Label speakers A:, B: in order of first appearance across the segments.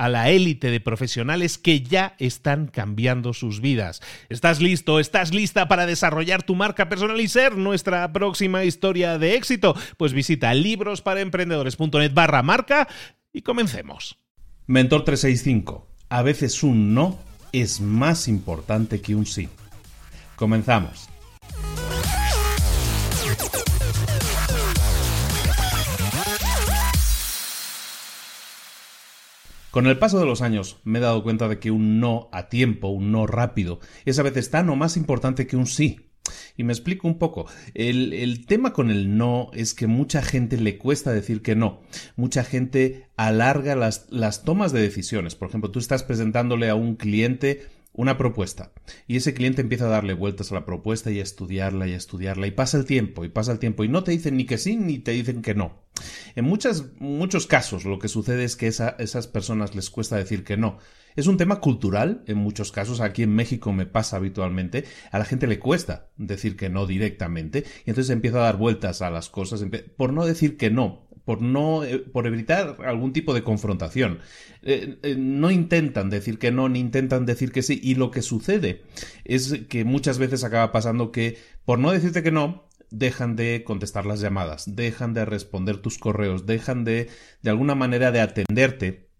A: a la élite de profesionales que ya están cambiando sus vidas. ¿Estás listo? ¿Estás lista para desarrollar tu marca personal y ser nuestra próxima historia de éxito? Pues visita librosparaemprendedores.net barra marca y comencemos.
B: Mentor 365. A veces un no es más importante que un sí. Comenzamos. Con el paso de los años me he dado cuenta de que un no a tiempo, un no rápido, es a veces tan o más importante que un sí. Y me explico un poco. El, tema con el no es que mucha gente le cuesta decir que no. Mucha gente alarga las, las tomas de decisiones. Por ejemplo, tú estás presentándole a un cliente una propuesta y ese cliente empieza a darle vueltas a la propuesta y a estudiarla y a estudiarla y pasa el tiempo y pasa el tiempo y no te dicen ni que sí ni te dicen que no. En muchas, muchos casos lo que sucede es que a esas personas les cuesta decir que no. Es un tema cultural, en muchos casos, aquí en México me pasa habitualmente, a la gente le cuesta decir que no directamente. Y entonces empieza a dar vueltas a las cosas. Por no decir que no, por no eh, por evitar algún tipo de confrontación. Eh, eh, no intentan decir que no, ni intentan decir que sí, y lo que sucede es que muchas veces acaba pasando que por no decirte que no, dejan de contestar las llamadas, dejan de responder tus correos, dejan de de alguna manera de atenderte.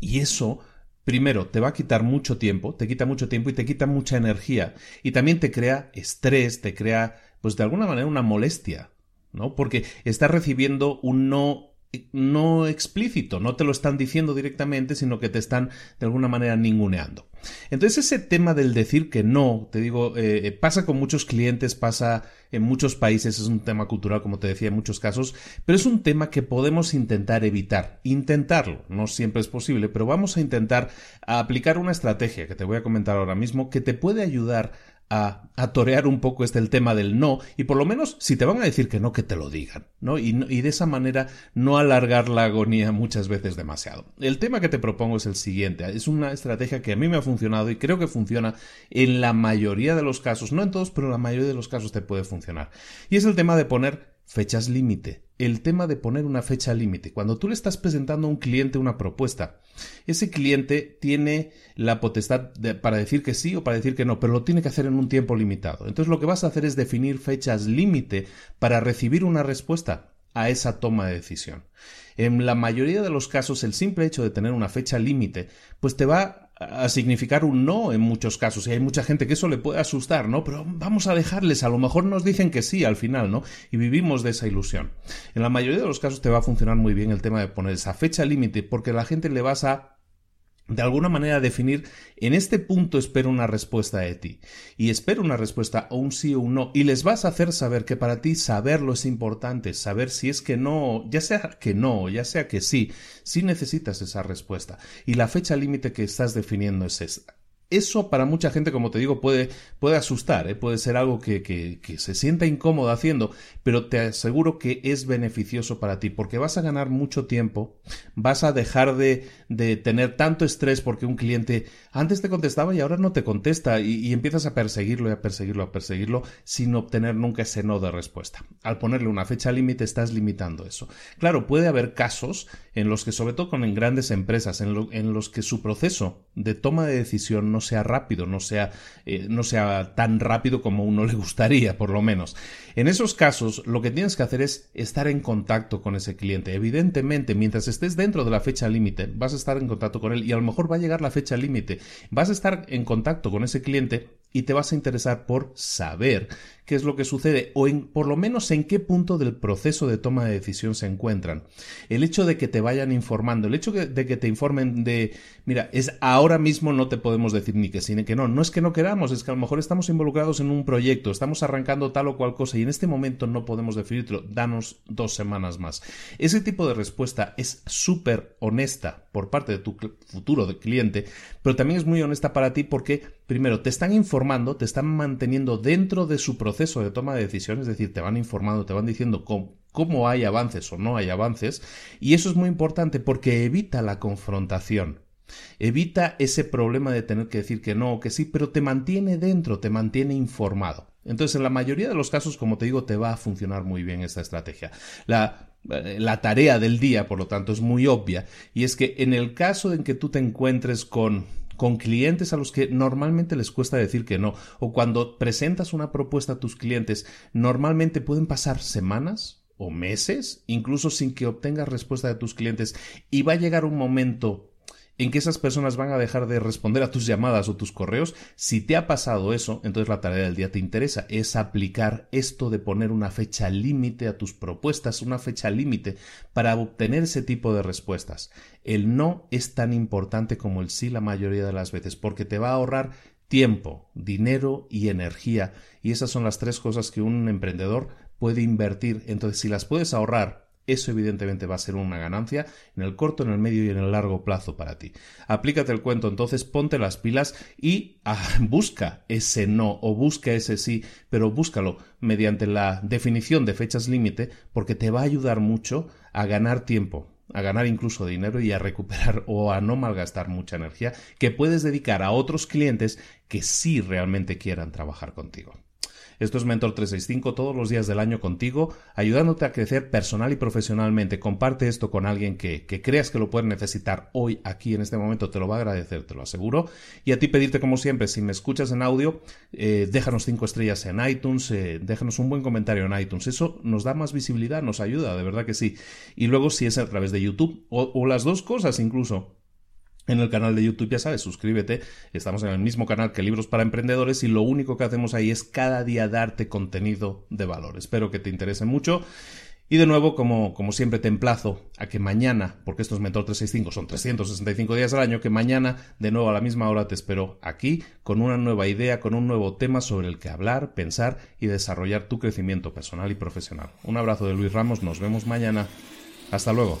B: Y eso primero, te va a quitar mucho tiempo, te quita mucho tiempo y te quita mucha energía. Y también te crea estrés, te crea, pues de alguna manera, una molestia. ¿no? Porque estás recibiendo un no no explícito, no te lo están diciendo directamente, sino que te están de alguna manera ninguneando. Entonces ese tema del decir que no, te digo, eh, eh, pasa con muchos clientes, pasa en muchos países, es un tema cultural, como te decía, en muchos casos, pero es un tema que podemos intentar evitar, intentarlo, no siempre es posible, pero vamos a intentar aplicar una estrategia que te voy a comentar ahora mismo que te puede ayudar a, torear un poco este el tema del no y por lo menos si te van a decir que no, que te lo digan, ¿no? Y, y de esa manera no alargar la agonía muchas veces demasiado. El tema que te propongo es el siguiente, es una estrategia que a mí me ha funcionado y creo que funciona en la mayoría de los casos, no en todos, pero en la mayoría de los casos te puede funcionar. Y es el tema de poner fechas límite. El tema de poner una fecha límite. Cuando tú le estás presentando a un cliente una propuesta, ese cliente tiene la potestad para decir que sí o para decir que no, pero lo tiene que hacer en un tiempo limitado. Entonces lo que vas a hacer es definir fechas límite para recibir una respuesta a esa toma de decisión. En la mayoría de los casos, el simple hecho de tener una fecha límite, pues te va a significar un no en muchos casos y hay mucha gente que eso le puede asustar, ¿no? Pero vamos a dejarles, a lo mejor nos dicen que sí al final, ¿no? Y vivimos de esa ilusión. En la mayoría de los casos te va a funcionar muy bien el tema de poner esa fecha límite porque la gente le vas a de alguna manera definir en este punto espero una respuesta de ti y espero una respuesta o un sí o un no y les vas a hacer saber que para ti saberlo es importante, saber si es que no, ya sea que no, ya sea que sí, si necesitas esa respuesta y la fecha límite que estás definiendo es esta. Eso para mucha gente, como te digo, puede, puede asustar, ¿eh? puede ser algo que, que, se sienta incómodo haciendo, pero te aseguro que es beneficioso para ti, porque vas a ganar mucho tiempo, vas a dejar de, de tener tanto estrés porque un cliente antes te contestaba y ahora no te contesta y, y, empiezas a perseguirlo y a perseguirlo, a perseguirlo sin obtener nunca ese no de respuesta. Al ponerle una fecha límite estás limitando eso. Claro, puede haber casos en los que, sobre todo en grandes empresas, en, lo, en los que su proceso de toma de decisión no sea rápido, no sea, eh, no sea tan rápido como uno le gustaría, por lo menos. En esos casos, lo que tienes que hacer es estar en contacto con ese cliente. Evidentemente, mientras estés dentro de la fecha límite, vas a estar en contacto con él y a lo mejor va a llegar la fecha límite. Vas a estar en contacto con ese cliente y te vas a interesar por saber qué es lo que sucede o en, por lo menos en qué punto del proceso de toma de decisión se encuentran. El hecho de que te vayan informando, el hecho de que te informen de, mira, es ahora mismo no te podemos decir ni que sí ni que no, no es que no queramos, es que a lo mejor estamos involucrados en un proyecto, estamos arrancando tal o cual cosa y en este momento no podemos definirlo, danos dos semanas más. Ese tipo de respuesta es súper honesta por parte de tu futuro cliente, pero también es muy honesta para ti porque, primero, te están informando, te están manteniendo dentro de su proceso de toma de decisiones, es decir, te van informando, te van diciendo cómo, cómo hay avances o no hay avances, y eso es muy importante porque evita la confrontación. Evita ese problema de tener que decir que no o que sí, pero te mantiene dentro, te mantiene informado. Entonces, en la mayoría de los casos, como te digo, te va a funcionar muy bien esta estrategia. La, eh, la tarea del día, por lo tanto, es muy obvia, y es que en el caso en que tú te encuentres con con clientes a los que normalmente les cuesta decir que no, o cuando presentas una propuesta a tus clientes, normalmente pueden pasar semanas o meses, incluso sin que obtengas respuesta de tus clientes, y va a llegar un momento en que esas personas van a dejar de responder a tus llamadas o tus correos. Si te ha pasado eso, entonces la tarea del día te interesa, es aplicar esto de poner una fecha límite a tus propuestas, una fecha límite para obtener ese tipo de respuestas. El no es tan importante como el sí la mayoría de las veces, porque te va a ahorrar tiempo, dinero y energía. Y esas son las tres cosas que un emprendedor puede invertir. Entonces, si las puedes ahorrar eso evidentemente va a ser una ganancia en el corto, en el medio y en el largo plazo para ti. Aplícate el cuento, entonces ponte las pilas y ah, busca ese no o busca ese sí, pero búscalo mediante la definición de fechas límite porque te va a ayudar mucho a ganar tiempo, a ganar incluso dinero y a recuperar o a no malgastar mucha energía que puedes dedicar a otros clientes que sí realmente quieran trabajar contigo. Esto es Mentor 365 todos los días del año contigo, ayudándote a crecer personal y profesionalmente. Comparte esto con alguien que, creas que lo puede necesitar hoy, aquí, en este momento. Te lo va a agradecer, te lo aseguro. Y a ti pedirte, como siempre, si me escuchas en audio, eh, déjanos cinco estrellas en iTunes, eh, déjanos un buen comentario en iTunes. Eso nos da más visibilidad, nos ayuda, de verdad que sí. Y luego, si es a través de YouTube, o las dos cosas incluso en el canal de YouTube, ya sabes, suscríbete. Estamos en el mismo canal que Libros para Emprendedores y lo único que hacemos ahí es cada día darte contenido de valor. Espero que te interese mucho. Y de nuevo, como, como siempre, te emplazo a que mañana, porque estos Mentor 365 son 365 días al año, que mañana, de nuevo a la misma hora, te espero aquí con una nueva idea, con un nuevo tema sobre el que hablar, pensar y desarrollar tu crecimiento personal y profesional. Un abrazo de Luis Ramos, nos vemos mañana. Hasta luego.